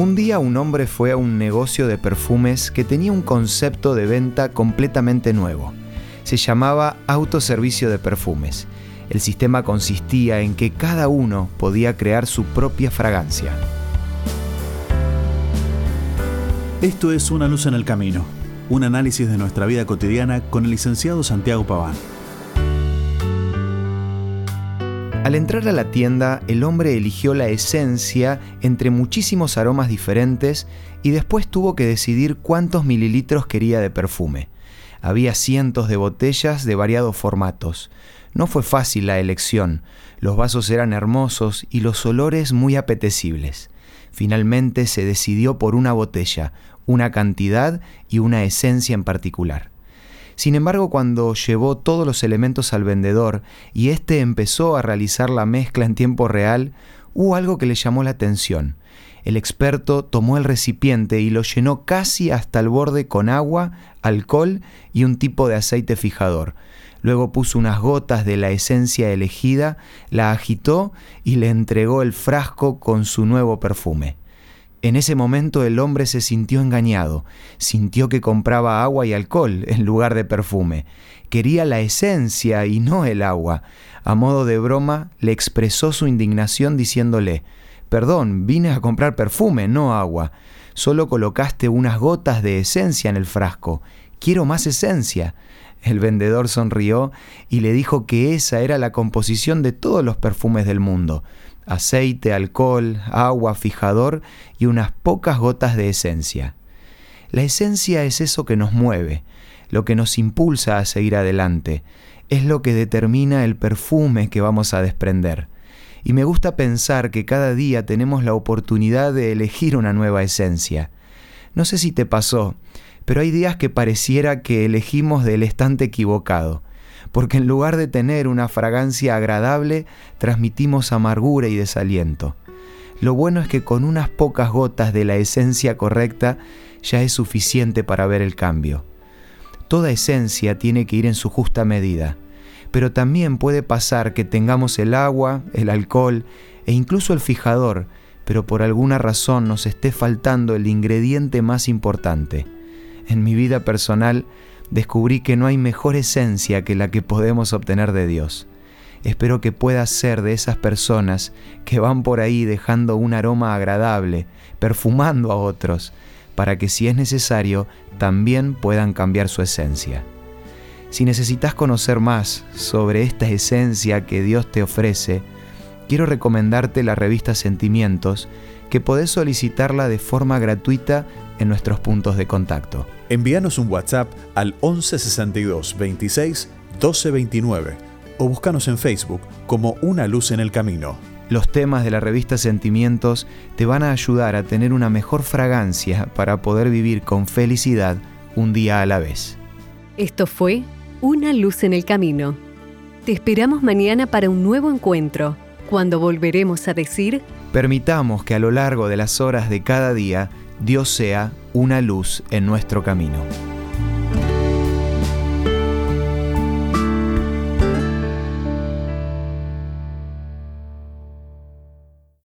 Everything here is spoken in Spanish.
Un día un hombre fue a un negocio de perfumes que tenía un concepto de venta completamente nuevo. Se llamaba autoservicio de perfumes. El sistema consistía en que cada uno podía crear su propia fragancia. Esto es Una luz en el camino, un análisis de nuestra vida cotidiana con el licenciado Santiago Paván. Al entrar a la tienda, el hombre eligió la esencia entre muchísimos aromas diferentes y después tuvo que decidir cuántos mililitros quería de perfume. Había cientos de botellas de variados formatos. No fue fácil la elección. Los vasos eran hermosos y los olores muy apetecibles. Finalmente se decidió por una botella, una cantidad y una esencia en particular. Sin embargo, cuando llevó todos los elementos al vendedor y éste empezó a realizar la mezcla en tiempo real, hubo algo que le llamó la atención. El experto tomó el recipiente y lo llenó casi hasta el borde con agua, alcohol y un tipo de aceite fijador. Luego puso unas gotas de la esencia elegida, la agitó y le entregó el frasco con su nuevo perfume. En ese momento el hombre se sintió engañado, sintió que compraba agua y alcohol en lugar de perfume. Quería la esencia y no el agua. A modo de broma le expresó su indignación diciéndole, Perdón, vine a comprar perfume, no agua. Solo colocaste unas gotas de esencia en el frasco. Quiero más esencia. El vendedor sonrió y le dijo que esa era la composición de todos los perfumes del mundo aceite, alcohol, agua, fijador y unas pocas gotas de esencia. La esencia es eso que nos mueve, lo que nos impulsa a seguir adelante, es lo que determina el perfume que vamos a desprender. Y me gusta pensar que cada día tenemos la oportunidad de elegir una nueva esencia. No sé si te pasó, pero hay días que pareciera que elegimos del estante equivocado porque en lugar de tener una fragancia agradable, transmitimos amargura y desaliento. Lo bueno es que con unas pocas gotas de la esencia correcta ya es suficiente para ver el cambio. Toda esencia tiene que ir en su justa medida, pero también puede pasar que tengamos el agua, el alcohol e incluso el fijador, pero por alguna razón nos esté faltando el ingrediente más importante. En mi vida personal, descubrí que no hay mejor esencia que la que podemos obtener de Dios. Espero que puedas ser de esas personas que van por ahí dejando un aroma agradable, perfumando a otros, para que si es necesario también puedan cambiar su esencia. Si necesitas conocer más sobre esta esencia que Dios te ofrece, quiero recomendarte la revista Sentimientos, que podés solicitarla de forma gratuita en nuestros puntos de contacto. Envíanos un WhatsApp al 1162 26 1229 o búscanos en Facebook como Una Luz en el Camino. Los temas de la revista Sentimientos te van a ayudar a tener una mejor fragancia para poder vivir con felicidad un día a la vez. Esto fue Una Luz en el Camino. Te esperamos mañana para un nuevo encuentro, cuando volveremos a decir... Permitamos que a lo largo de las horas de cada día Dios sea una luz en nuestro camino.